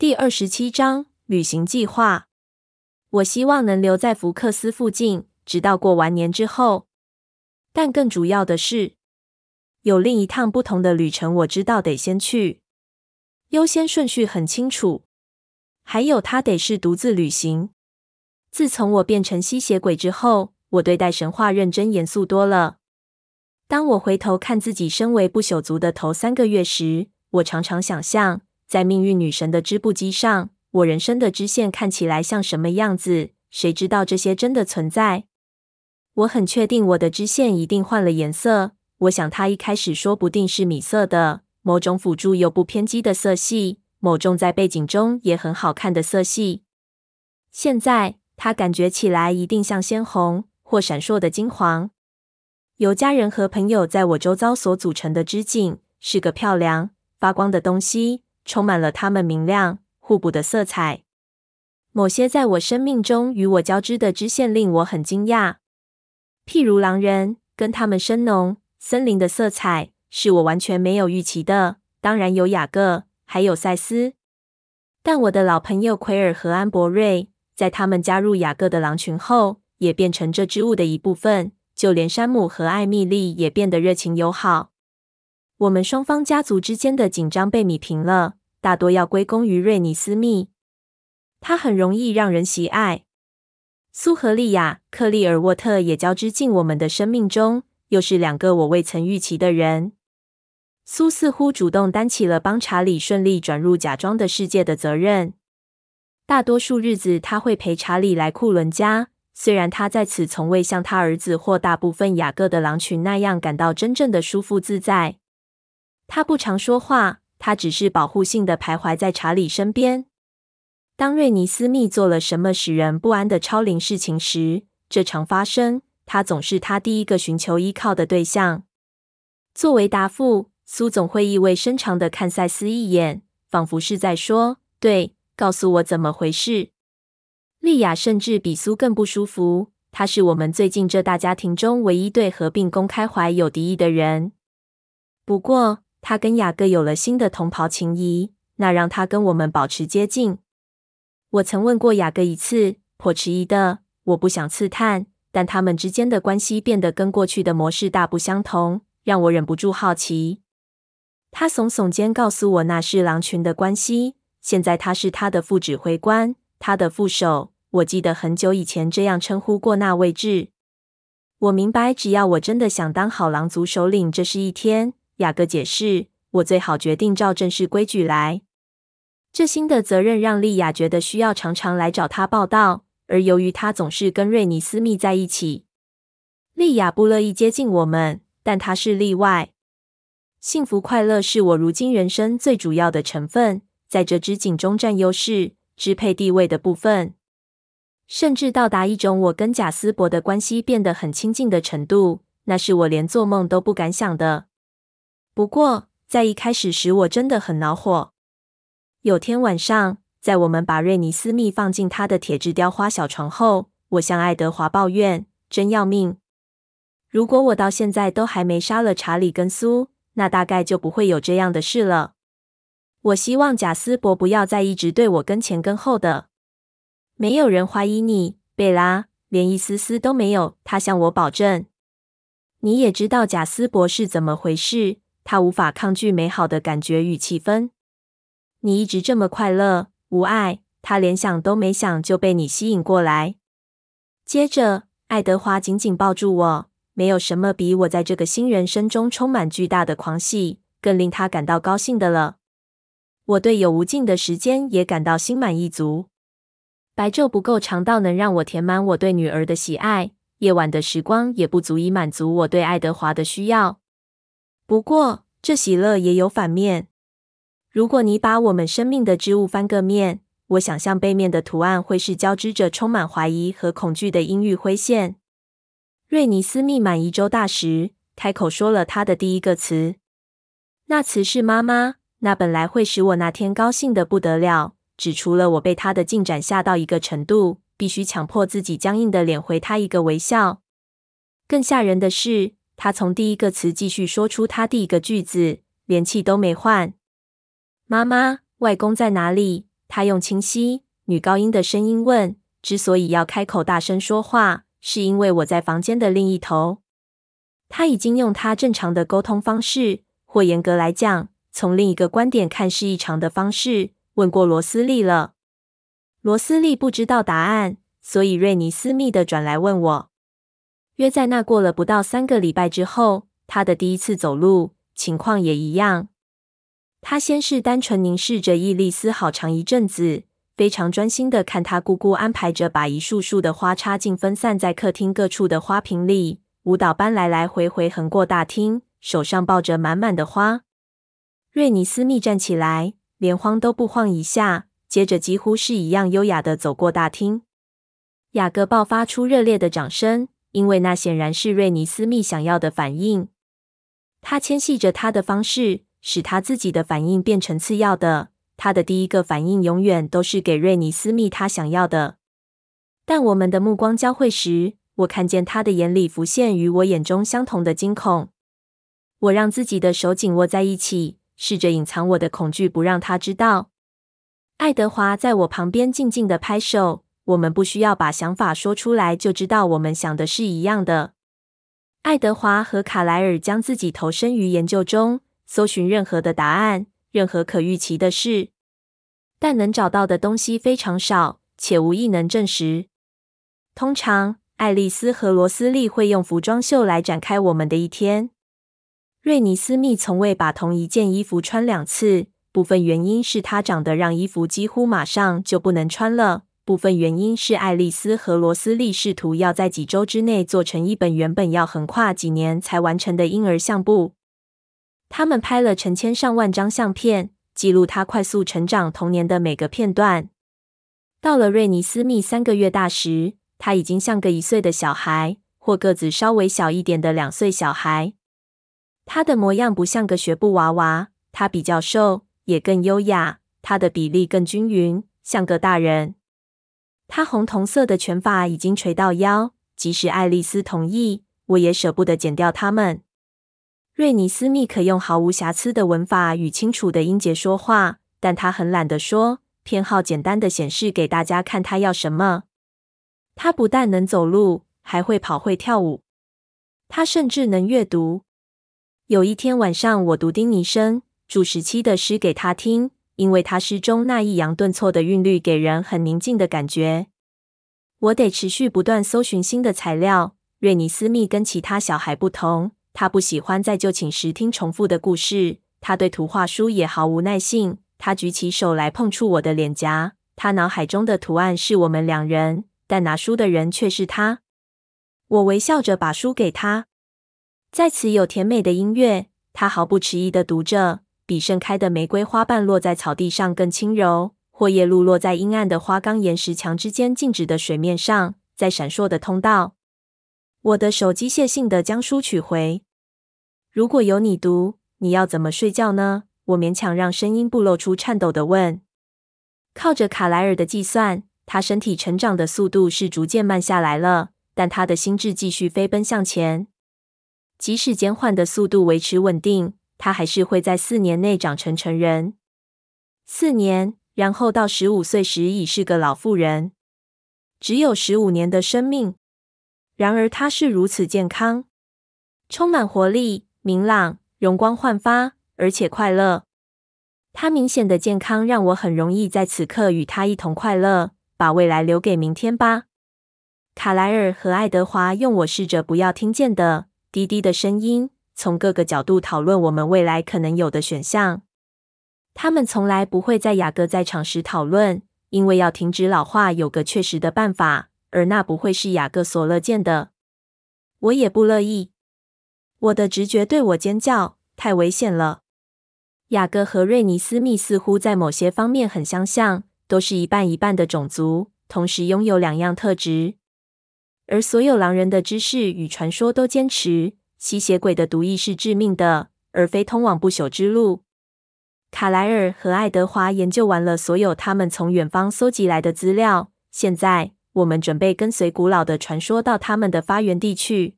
第二十七章旅行计划。我希望能留在福克斯附近，直到过完年之后。但更主要的是，有另一趟不同的旅程，我知道得先去，优先顺序很清楚。还有，他得是独自旅行。自从我变成吸血鬼之后，我对待神话认真严肃多了。当我回头看自己身为不朽族的头三个月时，我常常想象。在命运女神的织布机上，我人生的织线看起来像什么样子？谁知道这些真的存在？我很确定我的织线一定换了颜色。我想它一开始说不定是米色的，某种辅助又不偏激的色系，某种在背景中也很好看的色系。现在它感觉起来一定像鲜红或闪烁的金黄。由家人和朋友在我周遭所组成的织锦，是个漂亮发光的东西。充满了它们明亮互补的色彩。某些在我生命中与我交织的支线令我很惊讶，譬如狼人跟他们深浓森林的色彩是我完全没有预期的。当然有雅各，还有赛斯，但我的老朋友奎尔和安博瑞在他们加入雅各的狼群后，也变成这支物的一部分。就连山姆和艾蜜莉也变得热情友好。我们双方家族之间的紧张被弭平了。大多要归功于瑞尼斯密，他很容易让人喜爱。苏和利亚、克利尔沃特也交织进我们的生命中，又是两个我未曾预期的人。苏似乎主动担起了帮查理顺利转入假装的世界的责任。大多数日子，他会陪查理来库伦家，虽然他在此从未像他儿子或大部分雅各的狼群那样感到真正的舒服自在。他不常说话。他只是保护性的徘徊在查理身边。当瑞尼斯密做了什么使人不安的超龄事情时，这常发生。他总是他第一个寻求依靠的对象。作为答复，苏总会意味深长的看赛斯一眼，仿佛是在说：“对，告诉我怎么回事。”莉亚甚至比苏更不舒服。他是我们最近这大家庭中唯一对合并公开怀有敌意的人。不过，他跟雅各有了新的同袍情谊，那让他跟我们保持接近。我曾问过雅各一次，颇迟疑的，我不想刺探，但他们之间的关系变得跟过去的模式大不相同，让我忍不住好奇。他耸耸肩，告诉我那是狼群的关系。现在他是他的副指挥官，他的副手。我记得很久以前这样称呼过那位置。我明白，只要我真的想当好狼族首领，这是一天。雅各解释：“我最好决定照正式规矩来。这新的责任让莉亚觉得需要常常来找他报到，而由于他总是跟瑞尼斯密在一起，莉亚不乐意接近我们。但他是例外。幸福快乐是我如今人生最主要的成分，在这支锦中占优势、支配地位的部分，甚至到达一种我跟贾斯伯的关系变得很亲近的程度，那是我连做梦都不敢想的。”不过，在一开始时，我真的很恼火。有天晚上，在我们把瑞尼斯密放进他的铁质雕花小床后，我向爱德华抱怨：“真要命！如果我到现在都还没杀了查理跟苏，那大概就不会有这样的事了。我希望贾斯伯不要再一直对我跟前跟后的。没有人怀疑你，贝拉，连一丝丝都没有。”他向我保证。你也知道贾斯伯是怎么回事。他无法抗拒美好的感觉与气氛。你一直这么快乐无碍，他连想都没想就被你吸引过来。接着，爱德华紧紧抱住我。没有什么比我在这个新人生中充满巨大的狂喜更令他感到高兴的了。我对有无尽的时间也感到心满意足。白昼不够长到能让我填满我对女儿的喜爱，夜晚的时光也不足以满足我对爱德华的需要。不过，这喜乐也有反面。如果你把我们生命的织物翻个面，我想象背面的图案会是交织着充满怀疑和恐惧的阴郁灰线。瑞尼斯密满一周大时，开口说了他的第一个词，那词是“妈妈”。那本来会使我那天高兴的不得了，指出了我被他的进展吓到一个程度，必须强迫自己僵硬的脸回他一个微笑。更吓人的是。他从第一个词继续说出他第一个句子，连气都没换。妈妈，外公在哪里？他用清晰、女高音的声音问：“之所以要开口大声说话，是因为我在房间的另一头。”他已经用他正常的沟通方式，或严格来讲，从另一个观点看是异常的方式，问过罗斯利了。罗斯利不知道答案，所以瑞尼斯密的转来问我。约在那过了不到三个礼拜之后，他的第一次走路情况也一样。他先是单纯凝视着伊丽丝好长一阵子，非常专心的看她姑姑安排着把一束束的花插进分散在客厅各处的花瓶里，舞蹈班来来回回横过大厅，手上抱着满满的花。瑞尼斯密站起来，连晃都不晃一下，接着几乎是一样优雅的走过大厅。雅各爆发出热烈的掌声。因为那显然是瑞尼斯密想要的反应，他牵系着他的方式，使他自己的反应变成次要的。他的第一个反应永远都是给瑞尼斯密他想要的。但我们的目光交汇时，我看见他的眼里浮现与我眼中相同的惊恐。我让自己的手紧握在一起，试着隐藏我的恐惧，不让他知道。爱德华在我旁边静静的拍手。我们不需要把想法说出来，就知道我们想的是一样的。爱德华和卡莱尔将自己投身于研究中，搜寻任何的答案，任何可预期的事，但能找到的东西非常少，且无一能证实。通常，爱丽丝和罗斯利会用服装秀来展开我们的一天。瑞尼斯密从未把同一件衣服穿两次，部分原因是她长得让衣服几乎马上就不能穿了。部分原因是爱丽丝和罗斯利试图要在几周之内做成一本原本要横跨几年才完成的婴儿相簿。他们拍了成千上万张相片，记录他快速成长童年的每个片段。到了瑞尼斯密三个月大时，他已经像个一岁的小孩，或个子稍微小一点的两岁小孩。他的模样不像个学步娃娃，他比较瘦，也更优雅。他的比例更均匀，像个大人。他红铜色的卷发已经垂到腰，即使爱丽丝同意，我也舍不得剪掉它们。瑞尼斯密可用毫无瑕疵的文法与清楚的音节说话，但他很懒得说，偏好简单的显示给大家看他要什么。他不但能走路，还会跑会跳舞。他甚至能阅读。有一天晚上，我读丁尼生注释七的诗给他听。因为他诗中那抑扬顿挫的韵律给人很宁静的感觉。我得持续不断搜寻新的材料。瑞尼斯密跟其他小孩不同，他不喜欢在就寝时听重复的故事。他对图画书也毫无耐性。他举起手来碰触我的脸颊。他脑海中的图案是我们两人，但拿书的人却是他。我微笑着把书给他。在此有甜美的音乐。他毫不迟疑地读着。比盛开的玫瑰花瓣落在草地上更轻柔，或叶露落在阴暗的花岗岩石墙之间静止的水面上，在闪烁的通道。我的手机械性地将书取回。如果有你读，你要怎么睡觉呢？我勉强让声音不露出颤抖地问。靠着卡莱尔的计算，他身体成长的速度是逐渐慢下来了，但他的心智继续飞奔向前，即使减缓的速度维持稳定。他还是会在四年内长成成人，四年，然后到十五岁时已是个老妇人，只有十五年的生命。然而他是如此健康，充满活力、明朗、容光焕发，而且快乐。他明显的健康让我很容易在此刻与他一同快乐。把未来留给明天吧。卡莱尔和爱德华用我试着不要听见的低低的声音。从各个角度讨论我们未来可能有的选项。他们从来不会在雅各在场时讨论，因为要停止老化有个确实的办法，而那不会是雅各所乐见的。我也不乐意。我的直觉对我尖叫：太危险了！雅各和瑞尼斯密似乎在某些方面很相像，都是一半一半的种族，同时拥有两样特质。而所有狼人的知识与传说都坚持。吸血鬼的毒液是致命的，而非通往不朽之路。卡莱尔和爱德华研究完了所有他们从远方搜集来的资料。现在，我们准备跟随古老的传说到他们的发源地去。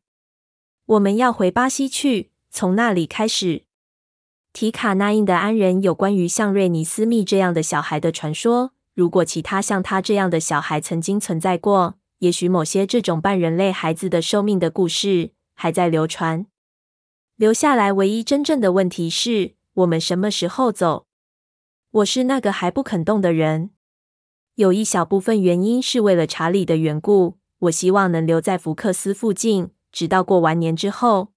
我们要回巴西去，从那里开始。提卡纳印的安人有关于像瑞尼斯密这样的小孩的传说，如果其他像他这样的小孩曾经存在过，也许某些这种半人类孩子的寿命的故事还在流传。留下来唯一真正的问题是我们什么时候走？我是那个还不肯动的人。有一小部分原因是为了查理的缘故，我希望能留在福克斯附近，直到过完年之后。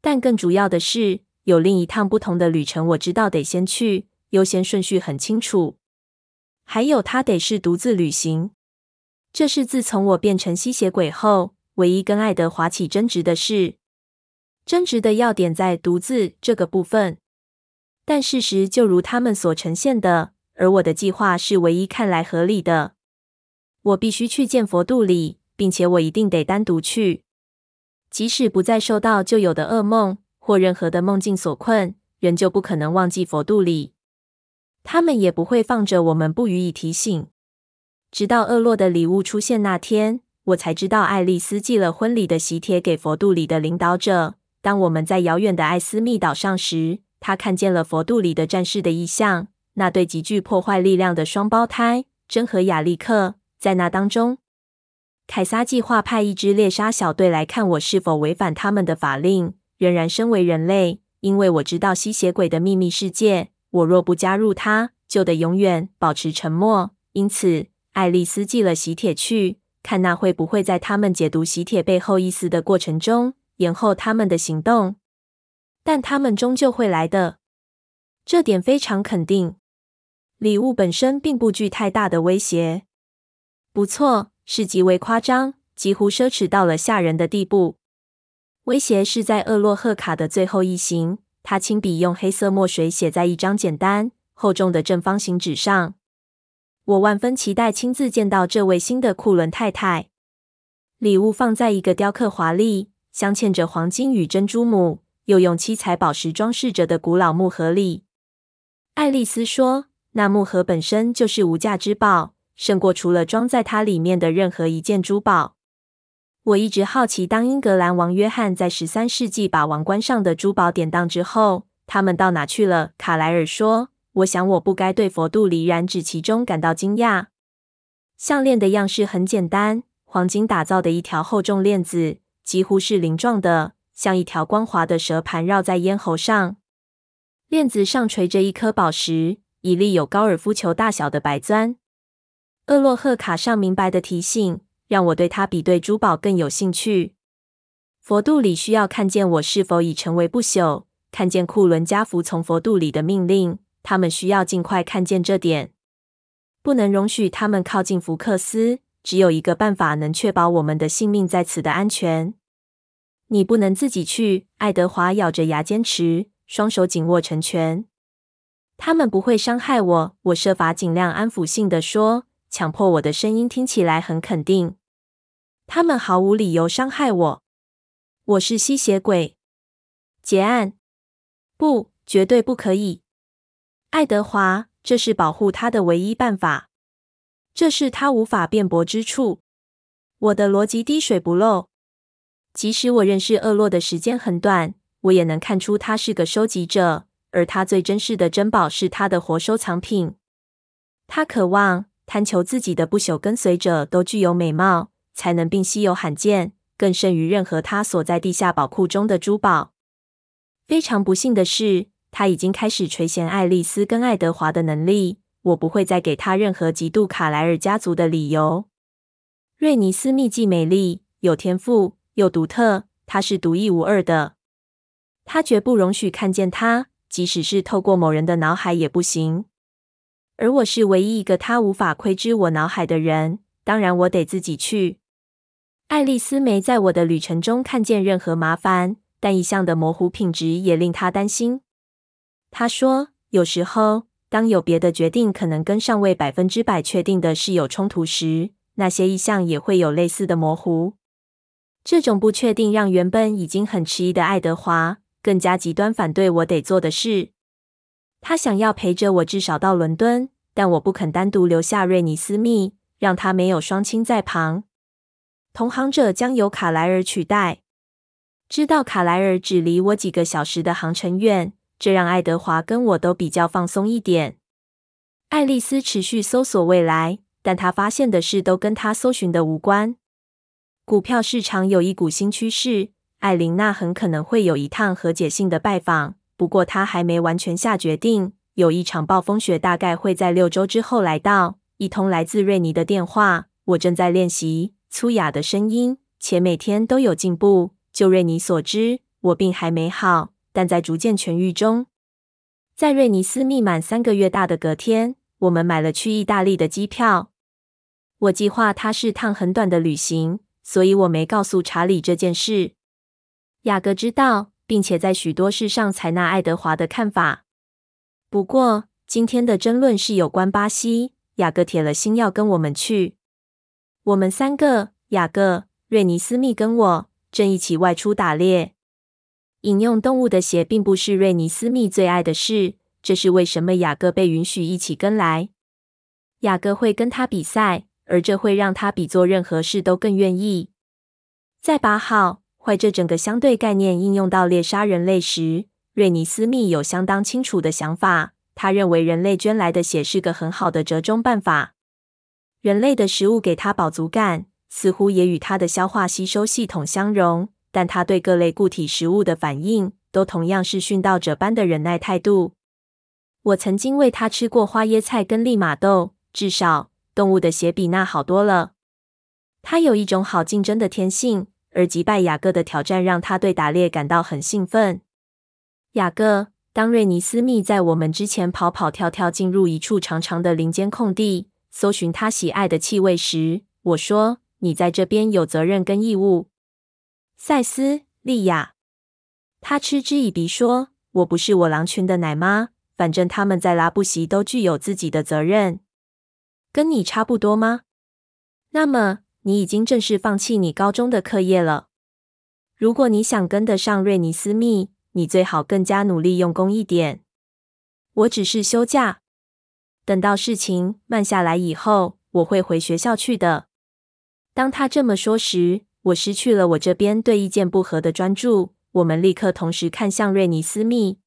但更主要的是，有另一趟不同的旅程，我知道得先去，优先顺序很清楚。还有，他得是独自旅行。这是自从我变成吸血鬼后，唯一跟爱德华起争执的是。争执的要点在“独自”这个部分。但事实就如他们所呈现的。而我的计划是唯一看来合理的。我必须去见佛度里，并且我一定得单独去。即使不再受到旧有的噩梦或任何的梦境所困，仍旧不可能忘记佛度里。他们也不会放着我们不予以提醒。直到厄洛的礼物出现那天，我才知道爱丽丝寄了婚礼的喜帖给佛度里的领导者。当我们在遥远的艾斯密岛上时，他看见了佛度里的战士的意象。那对极具破坏力量的双胞胎，真和亚历克，在那当中，凯撒计划派一支猎杀小队来看我是否违反他们的法令。仍然身为人类，因为我知道吸血鬼的秘密世界，我若不加入他，就得永远保持沉默。因此，爱丽丝寄了喜帖去，看那会不会在他们解读喜帖背后意思的过程中，延后他们的行动。但他们终究会来的，这点非常肯定。礼物本身并不具太大的威胁。不错，是极为夸张，几乎奢侈到了吓人的地步。威胁是在厄洛贺卡的最后一行，他亲笔用黑色墨水写在一张简单厚重的正方形纸上。我万分期待亲自见到这位新的库伦太太。礼物放在一个雕刻华丽、镶嵌着黄金与珍珠母，又用七彩宝石装饰着的古老木盒里。爱丽丝说。那木盒本身就是无价之宝，胜过除了装在它里面的任何一件珠宝。我一直好奇，当英格兰王约翰在十三世纪把王冠上的珠宝典当之后，他们到哪去了？卡莱尔说：“我想我不该对佛度里染指其中感到惊讶。项链的样式很简单，黄金打造的一条厚重链子，几乎是鳞状的，像一条光滑的蛇盘绕在咽喉上。链子上垂着一颗宝石。”一粒有高尔夫球大小的白钻，厄洛赫卡上明白的提醒，让我对它比对珠宝更有兴趣。佛度里需要看见我是否已成为不朽，看见库伦家服从佛度里的命令，他们需要尽快看见这点，不能容许他们靠近福克斯。只有一个办法能确保我们的性命在此的安全。你不能自己去，爱德华咬着牙坚持，双手紧握成拳。他们不会伤害我，我设法尽量安抚性的说，强迫我的声音听起来很肯定。他们毫无理由伤害我。我是吸血鬼。结案。不，绝对不可以。爱德华，这是保护他的唯一办法。这是他无法辩驳之处。我的逻辑滴水不漏。即使我认识厄洛的时间很短，我也能看出他是个收集者。而他最珍视的珍宝是他的活收藏品。他渴望、贪求自己的不朽跟随者都具有美貌、才能并稀有罕见，更胜于任何他所在地下宝库中的珠宝。非常不幸的是，他已经开始垂涎爱丽丝跟爱德华的能力。我不会再给他任何嫉妒卡莱尔家族的理由。瑞尼斯密既美丽、有天赋又独特，她是独一无二的。他绝不容许看见他。即使是透过某人的脑海也不行，而我是唯一一个他无法窥知我脑海的人。当然，我得自己去。爱丽丝没在我的旅程中看见任何麻烦，但意向的模糊品质也令她担心。他说：“有时候，当有别的决定可能跟尚未百分之百确定的事有冲突时，那些意向也会有类似的模糊。这种不确定让原本已经很迟疑的爱德华。”更加极端反对我得做的事。他想要陪着我至少到伦敦，但我不肯单独留下瑞尼斯密，让他没有双亲在旁。同行者将由卡莱尔取代。知道卡莱尔只离我几个小时的航程远，这让爱德华跟我都比较放松一点。爱丽丝持续搜索未来，但她发现的事都跟她搜寻的无关。股票市场有一股新趋势，艾琳娜很可能会有一趟和解性的拜访，不过她还没完全下决定。有一场暴风雪大概会在六周之后来到。一通来自瑞尼的电话，我正在练习粗哑的声音，且每天都有进步。就瑞尼所知，我病还没好，但在逐渐痊愈中。在瑞尼斯密满三个月大的隔天，我们买了去意大利的机票。我计划它是趟很短的旅行，所以我没告诉查理这件事。雅各知道，并且在许多事上采纳爱德华的看法。不过，今天的争论是有关巴西。雅各铁了心要跟我们去。我们三个，雅各、瑞尼斯密跟我，正一起外出打猎。引用动物的血并不是瑞尼斯密最爱的事，这是为什么雅各被允许一起跟来。雅各会跟他比赛，而这会让他比做任何事都更愿意。在把好坏这整个相对概念应用到猎杀人类时，瑞尼斯密有相当清楚的想法。他认为人类捐来的血是个很好的折中办法。人类的食物给他饱足感，似乎也与他的消化吸收系统相容。但他对各类固体食物的反应，都同样是殉道者般的忍耐态度。我曾经喂他吃过花椰菜跟利玛豆，至少动物的血比那好多了。他有一种好竞争的天性，而击败雅各的挑战让他对打猎感到很兴奋。雅各。当瑞尼斯密在我们之前跑跑跳跳进入一处长长的林间空地，搜寻他喜爱的气味时，我说：“你在这边有责任跟义务。”塞斯利亚，他嗤之以鼻说：“我不是我狼群的奶妈，反正他们在拉布席都具有自己的责任，跟你差不多吗？那么你已经正式放弃你高中的课业了。如果你想跟得上瑞尼斯密。”你最好更加努力用功一点。我只是休假，等到事情慢下来以后，我会回学校去的。当他这么说时，我失去了我这边对意见不合的专注。我们立刻同时看向瑞尼斯密，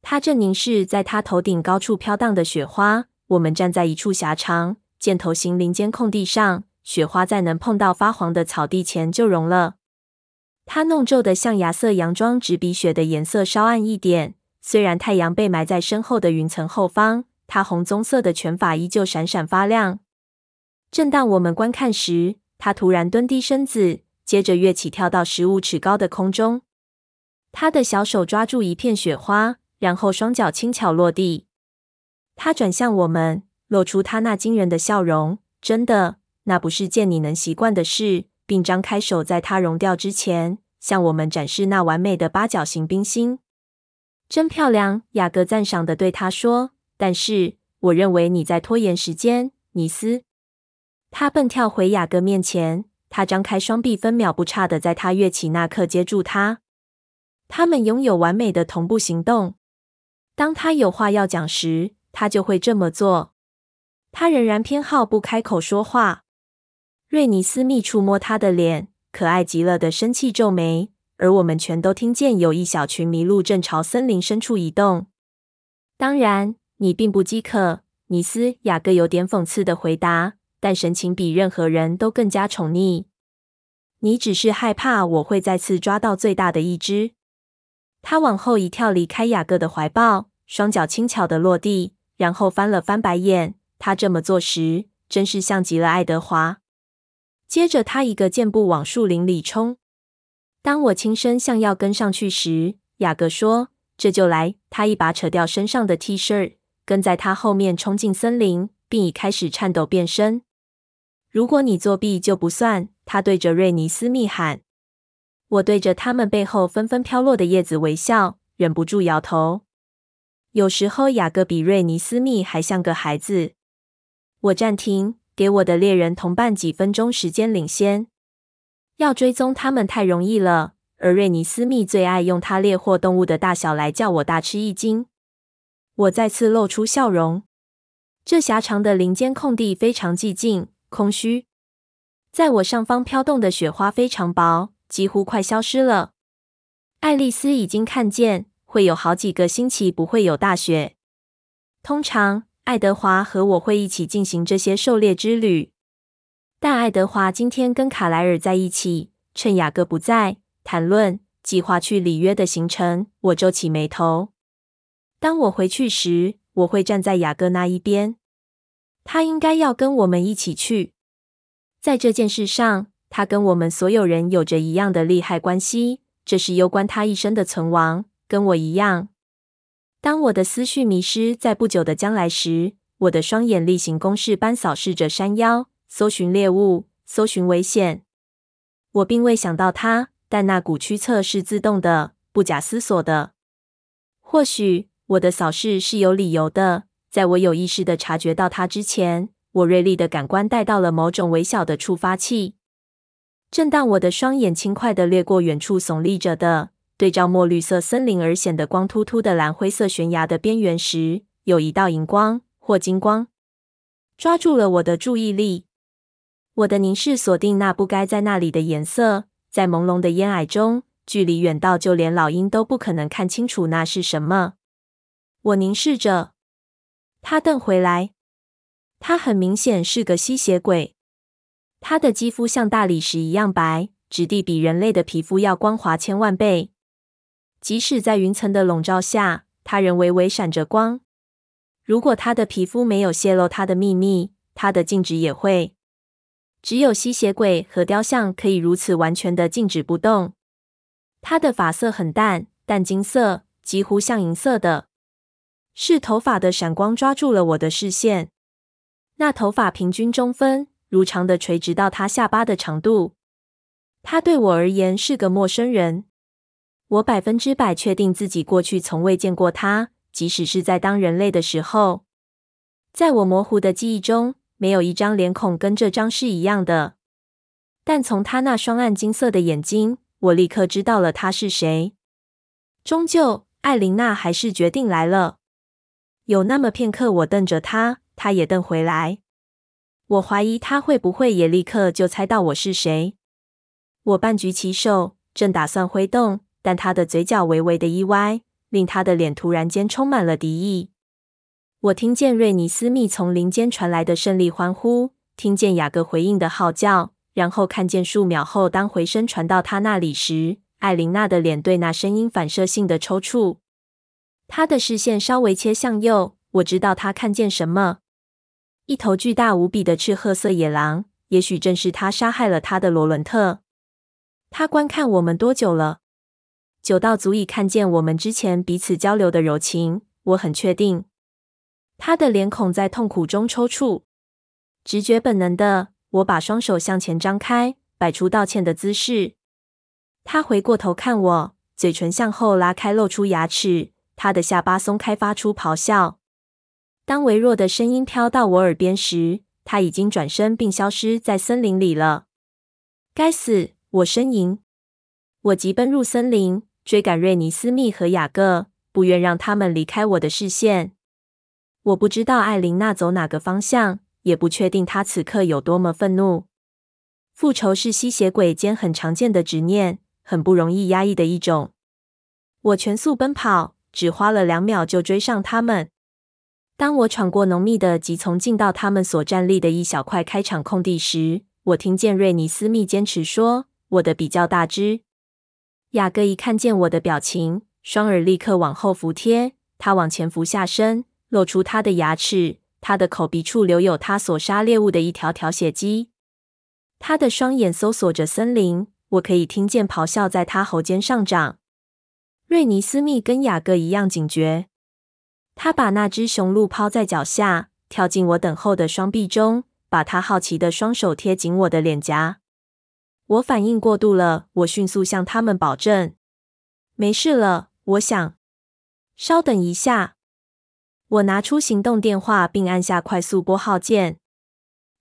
他正凝视在他头顶高处飘荡的雪花。我们站在一处狭长箭头形林间空地上，雪花在能碰到发黄的草地前就融了。他弄皱的象牙色洋装只比雪的颜色稍暗一点，虽然太阳被埋在身后的云层后方，他红棕色的拳法依旧闪闪发亮。正当我们观看时，他突然蹲低身子，接着跃起跳到十五尺高的空中。他的小手抓住一片雪花，然后双脚轻巧落地。他转向我们，露出他那惊人的笑容。真的，那不是件你能习惯的事。并张开手，在它融掉之前，向我们展示那完美的八角形冰心。真漂亮，雅各赞赏地对他说。但是，我认为你在拖延时间，尼斯。他蹦跳回雅各面前，他张开双臂，分秒不差地在他跃起那刻接住他。他们拥有完美的同步行动。当他有话要讲时，他就会这么做。他仍然偏好不开口说话。瑞尼斯密触摸他的脸，可爱极了的生气皱眉，而我们全都听见有一小群麋鹿正朝森林深处移动。当然，你并不饥渴，尼斯。雅各有点讽刺的回答，但神情比任何人都更加宠溺。你只是害怕我会再次抓到最大的一只。他往后一跳，离开雅各的怀抱，双脚轻巧的落地，然后翻了翻白眼。他这么做时，真是像极了爱德华。接着，他一个箭步往树林里冲。当我轻声向要跟上去时，雅各说：“这就来。”他一把扯掉身上的 T 恤，跟在他后面冲进森林，并已开始颤抖变身。如果你作弊就不算，他对着瑞尼斯密喊。我对着他们背后纷纷飘落的叶子微笑，忍不住摇头。有时候，雅各比瑞尼斯密还像个孩子。我暂停。给我的猎人同伴几分钟时间领先，要追踪他们太容易了。而瑞尼斯密最爱用他猎获动物的大小来叫我大吃一惊。我再次露出笑容。这狭长的林间空地非常寂静、空虚。在我上方飘动的雪花非常薄，几乎快消失了。爱丽丝已经看见，会有好几个星期不会有大雪。通常。爱德华和我会一起进行这些狩猎之旅。但爱德华今天跟卡莱尔在一起，趁雅各不在，谈论计划去里约的行程。我皱起眉头。当我回去时，我会站在雅各那一边。他应该要跟我们一起去。在这件事上，他跟我们所有人有着一样的利害关系，这是攸关他一生的存亡，跟我一样。当我的思绪迷失在不久的将来时，我的双眼例行公事般扫视着山腰，搜寻猎物，搜寻危险。我并未想到他，但那股驱策是自动的，不假思索的。或许我的扫视是有理由的。在我有意识的察觉到它之前，我锐利的感官带到了某种微小的触发器。正当我的双眼轻快地掠过远处耸立着的、对照墨绿色森林而显得光秃秃的蓝灰色悬崖的边缘时，有一道银光或金光抓住了我的注意力。我的凝视锁定那不该在那里的颜色，在朦胧的烟霭中，距离远到就连老鹰都不可能看清楚那是什么。我凝视着。他瞪回来，他很明显是个吸血鬼。他的肌肤像大理石一样白，质地比人类的皮肤要光滑千万倍。即使在云层的笼罩下，他仍微微闪着光。如果他的皮肤没有泄露他的秘密，他的静止也会。只有吸血鬼和雕像可以如此完全的静止不动。他的发色很淡，淡金色，几乎像银色的。是头发的闪光抓住了我的视线。那头发平均中分，如常的垂直到他下巴的长度。他对我而言是个陌生人。我百分之百确定自己过去从未见过他，即使是在当人类的时候。在我模糊的记忆中，没有一张脸孔跟这张是一样的。但从他那双暗金色的眼睛，我立刻知道了他是谁。终究，艾琳娜还是决定来了。有那么片刻，我瞪着他，他也瞪回来。我怀疑他会不会也立刻就猜到我是谁。我半举起手，正打算挥动，但他的嘴角微微的一歪，令他的脸突然间充满了敌意。我听见瑞尼斯密从林间传来的胜利欢呼，听见雅各回应的号叫，然后看见数秒后，当回声传到他那里时，艾琳娜的脸对那声音反射性的抽搐。他的视线稍微切向右，我知道他看见什么：一头巨大无比的赤褐色野狼。也许正是他杀害了他的罗伦特。他观看我们多久了？久到足以看见我们之前彼此交流的柔情。我很确定，他的脸孔在痛苦中抽搐。直觉本能的，我把双手向前张开，摆出道歉的姿势。他回过头看我，嘴唇向后拉开，露出牙齿。他的下巴松开，发出咆哮。当微弱的声音飘到我耳边时，他已经转身并消失在森林里了。该死！我呻吟。我急奔入森林，追赶瑞尼斯密和雅各，不愿让他们离开我的视线。我不知道艾琳娜走哪个方向，也不确定她此刻有多么愤怒。复仇是吸血鬼间很常见的执念，很不容易压抑的一种。我全速奔跑。只花了两秒就追上他们。当我闯过浓密的棘丛，进到他们所站立的一小块开场空地时，我听见瑞尼斯密坚持说：“我的比较大只。”雅各一看见我的表情，双耳立刻往后服贴，他往前俯下身，露出他的牙齿，他的口鼻处留有他所杀猎物的一条条血迹。他的双眼搜索着森林，我可以听见咆哮在他喉间上涨。瑞尼斯密跟雅各一样警觉，他把那只雄鹿抛在脚下，跳进我等候的双臂中，把他好奇的双手贴紧我的脸颊。我反应过度了，我迅速向他们保证：“没事了。”我想。稍等一下，我拿出行动电话，并按下快速拨号键。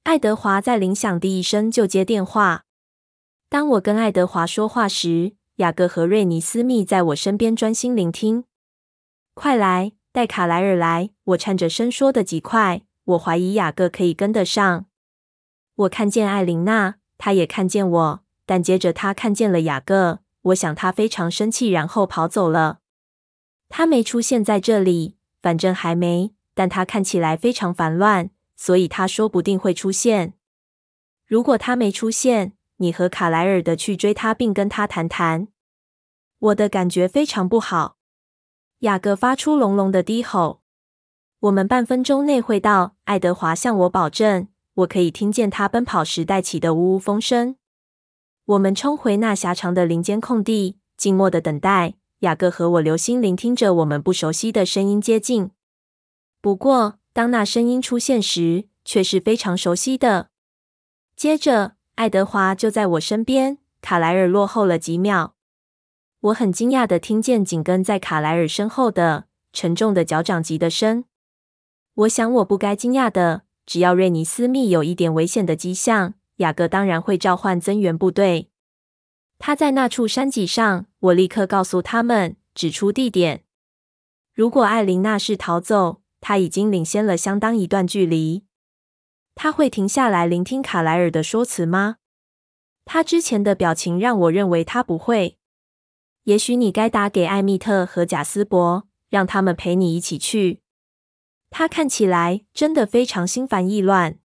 爱德华在铃响第一声就接电话。当我跟爱德华说话时，雅各和瑞尼斯密在我身边专心聆听。快来，带卡莱尔来！我颤着声说的极快，我怀疑雅各可以跟得上。我看见艾琳娜，她也看见我，但接着她看见了雅各。我想她非常生气，然后跑走了。她没出现在这里，反正还没。但他看起来非常烦乱，所以他说不定会出现。如果他没出现，你和卡莱尔的去追他，并跟他谈谈。我的感觉非常不好。雅各发出隆隆的低吼。我们半分钟内会到。爱德华向我保证，我可以听见他奔跑时带起的呜呜风声。我们冲回那狭长的林间空地，静默的等待。雅各和我留心聆听着我们不熟悉的声音接近。不过，当那声音出现时，却是非常熟悉的。接着，爱德华就在我身边，卡莱尔落后了几秒。我很惊讶的听见紧跟在卡莱尔身后的沉重的脚掌击的声。我想我不该惊讶的。只要瑞尼斯密有一点危险的迹象，雅各当然会召唤增援部队。他在那处山脊上，我立刻告诉他们，指出地点。如果艾琳娜是逃走，他已经领先了相当一段距离。他会停下来聆听卡莱尔的说辞吗？他之前的表情让我认为他不会。也许你该打给艾米特和贾斯伯，让他们陪你一起去。他看起来真的非常心烦意乱。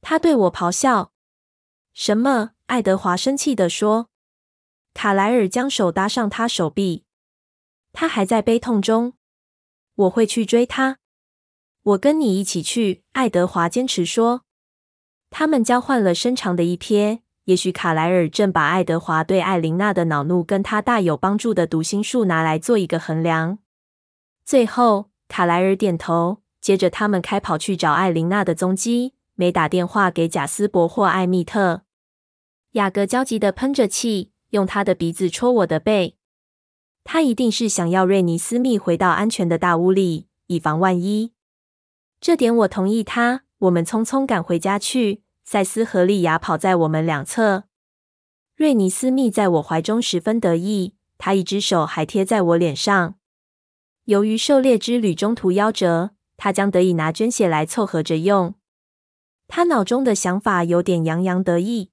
他对我咆哮：“什么？”爱德华生气地说。卡莱尔将手搭上他手臂。他还在悲痛中。我会去追他。我跟你一起去。爱德华坚持说。他们交换了深长的一瞥。也许卡莱尔正把爱德华对艾琳娜的恼怒跟他大有帮助的读心术拿来做一个衡量。最后。卡莱尔点头，接着他们开跑去找艾琳娜的踪迹，没打电话给贾斯伯或艾米特。雅各焦急地喷着气，用他的鼻子戳我的背。他一定是想要瑞尼斯密回到安全的大屋里，以防万一。这点我同意他。我们匆匆赶回家去。塞斯和莉亚跑在我们两侧。瑞尼斯密在我怀中十分得意，他一只手还贴在我脸上。由于狩猎之旅中途夭折，他将得以拿捐血来凑合着用。他脑中的想法有点洋洋得意。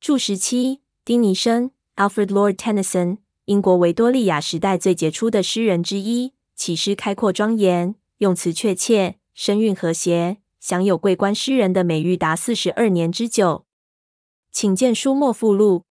注释七：丁尼生 （Alfred Lord Tennyson），英国维多利亚时代最杰出的诗人之一，其诗开阔庄严，用词确切，声韵和谐，享有桂冠诗人的美誉达四十二年之久。请见书末附录。